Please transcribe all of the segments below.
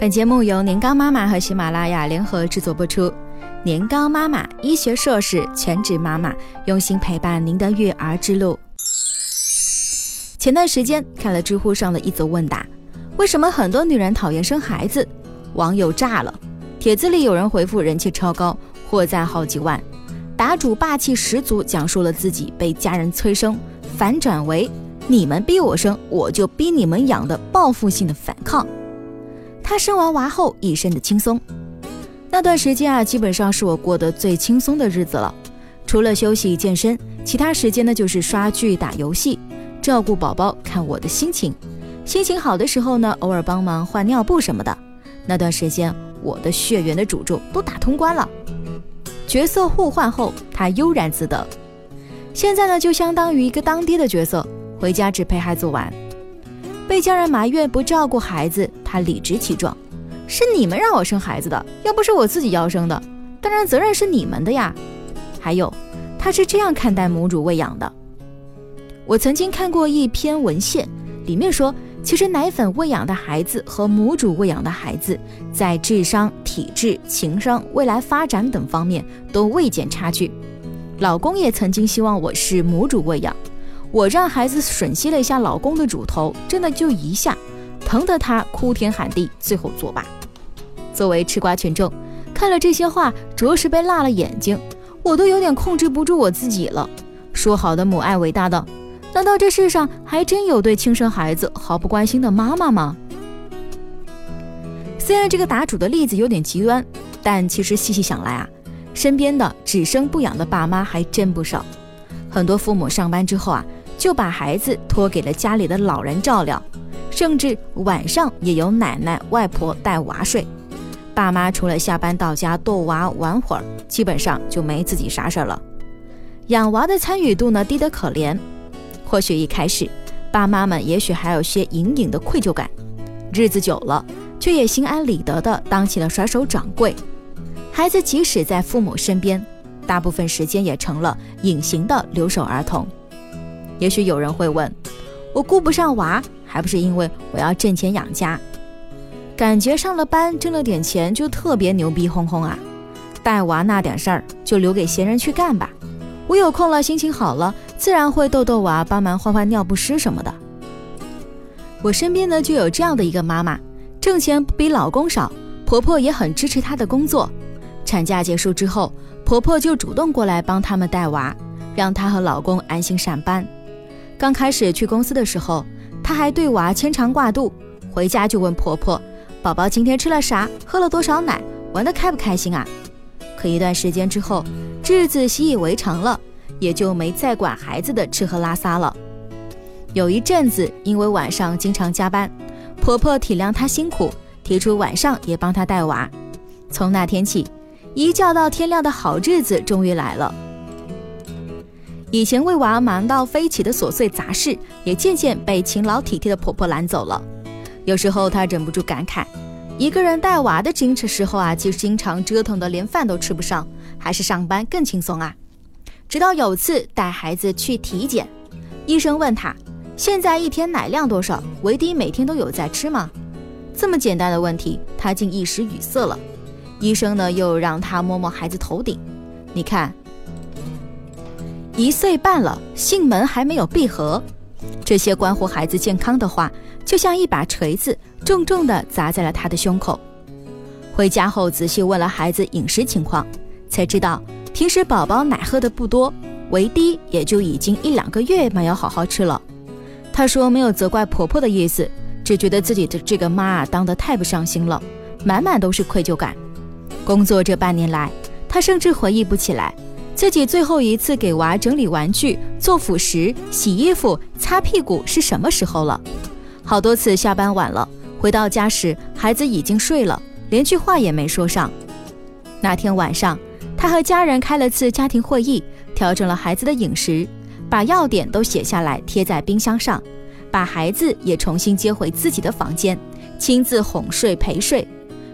本节目由年糕妈妈和喜马拉雅联合制作播出。年糕妈妈，医学硕士，全职妈妈，用心陪伴您的育儿之路。前段时间看了知乎上的一则问答：为什么很多女人讨厌生孩子？网友炸了，帖子里有人回复人气超高，获赞好几万。答主霸气十足，讲述了自己被家人催生，反转为你们逼我生，我就逼你们养的报复性的反抗。他生完娃后一身的轻松，那段时间啊，基本上是我过得最轻松的日子了。除了休息健身，其他时间呢就是刷剧、打游戏、照顾宝宝、看我的心情。心情好的时候呢，偶尔帮忙换尿布什么的。那段时间，我的血缘的诅咒都打通关了。角色互换后，他悠然自得。现在呢，就相当于一个当爹的角色，回家只陪孩子玩。被家人埋怨不照顾孩子，他理直气壮：“是你们让我生孩子的，要不是我自己要生的，当然责任是你们的呀。”还有，他是这样看待母乳喂养的。我曾经看过一篇文献，里面说，其实奶粉喂养的孩子和母乳喂养的孩子，在智商、体质、情商、未来发展等方面都未见差距。老公也曾经希望我是母乳喂养。我让孩子吮吸了一下老公的乳头，真的就一下，疼得他哭天喊地，最后作罢。作为吃瓜群众，看了这些话，着实被辣了眼睛，我都有点控制不住我自己了。说好的母爱伟大的，难道这世上还真有对亲生孩子毫不关心的妈妈吗？虽然这个答主的例子有点极端，但其实细细想来啊，身边的只生不养的爸妈还真不少。很多父母上班之后啊。就把孩子托给了家里的老人照料，甚至晚上也由奶奶、外婆带娃睡。爸妈除了下班到家逗娃玩会儿，基本上就没自己啥事儿了。养娃的参与度呢低得可怜。或许一开始，爸妈们也许还有些隐隐的愧疚感，日子久了，却也心安理得地当起了甩手掌柜。孩子即使在父母身边，大部分时间也成了隐形的留守儿童。也许有人会问，我顾不上娃，还不是因为我要挣钱养家？感觉上了班挣了点钱就特别牛逼哄哄啊？带娃那点事儿就留给闲人去干吧。我有空了，心情好了，自然会逗逗娃，帮忙换换尿不湿什么的。我身边呢就有这样的一个妈妈，挣钱不比老公少，婆婆也很支持她的工作。产假结束之后，婆婆就主动过来帮他们带娃，让她和老公安心上班。刚开始去公司的时候，她还对娃牵肠挂肚，回家就问婆婆：“宝宝今天吃了啥？喝了多少奶？玩的开不开心啊？”可一段时间之后，日子习以为常了，也就没再管孩子的吃喝拉撒了。有一阵子，因为晚上经常加班，婆婆体谅她辛苦，提出晚上也帮她带娃。从那天起，一觉到天亮的好日子终于来了。以前为娃忙到飞起的琐碎杂事，也渐渐被勤劳体贴的婆婆揽走了。有时候她忍不住感慨，一个人带娃的矜持时候啊，就经常折腾的连饭都吃不上，还是上班更轻松啊。直到有次带孩子去体检，医生问她，现在一天奶量多少？维 D 每天都有在吃吗？这么简单的问题，她竟一时语塞了。医生呢，又让她摸摸孩子头顶，你看。一岁半了，囟门还没有闭合，这些关乎孩子健康的话，就像一把锤子，重重地砸在了他的胸口。回家后仔细问了孩子饮食情况，才知道平时宝宝奶喝的不多，维 D 也就已经一两个月没有好好吃了。他说没有责怪婆婆的意思，只觉得自己的这个妈啊当得太不上心了，满满都是愧疚感。工作这半年来，他甚至回忆不起来。自己最后一次给娃整理玩具、做辅食、洗衣服、擦屁股是什么时候了？好多次下班晚了，回到家时孩子已经睡了，连句话也没说上。那天晚上，他和家人开了次家庭会议，调整了孩子的饮食，把要点都写下来贴在冰箱上，把孩子也重新接回自己的房间，亲自哄睡陪睡。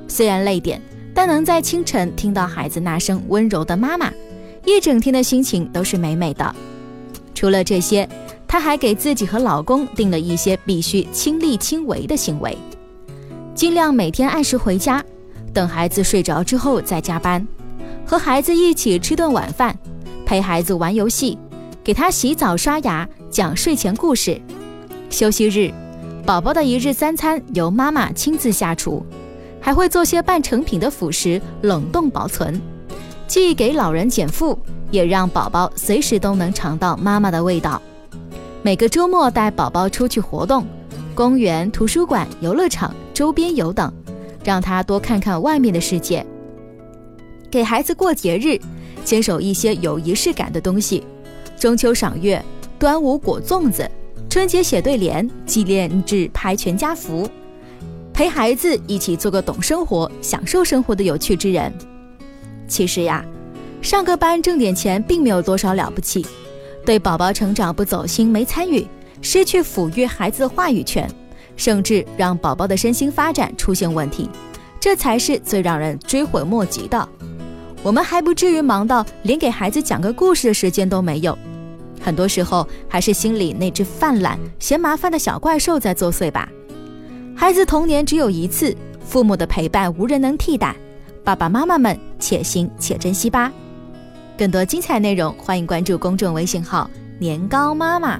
虽然累点，但能在清晨听到孩子那声温柔的“妈妈”。一整天的心情都是美美的。除了这些，她还给自己和老公定了一些必须亲力亲为的行为。尽量每天按时回家，等孩子睡着之后再加班，和孩子一起吃顿晚饭，陪孩子玩游戏，给他洗澡刷牙，讲睡前故事。休息日，宝宝的一日三餐由妈妈亲自下厨，还会做些半成品的辅食冷冻保存，既给老人减负，也让宝宝随时都能尝到妈妈的味道。每个周末带宝宝出去活动，公园、图书馆、游乐场。周边游等，让他多看看外面的世界。给孩子过节日，坚守一些有仪式感的东西：中秋赏月、端午裹粽子、春节写对联、纪念日拍全家福。陪孩子一起做个懂生活、享受生活的有趣之人。其实呀，上个班挣点钱并没有多少了不起。对宝宝成长不走心、没参与，失去抚育孩子的话语权。甚至让宝宝的身心发展出现问题，这才是最让人追悔莫及的。我们还不至于忙到连给孩子讲个故事的时间都没有，很多时候还是心里那只犯懒、嫌麻烦的小怪兽在作祟吧。孩子童年只有一次，父母的陪伴无人能替代，爸爸妈妈们且行且珍惜吧。更多精彩内容，欢迎关注公众微信号“年糕妈妈”。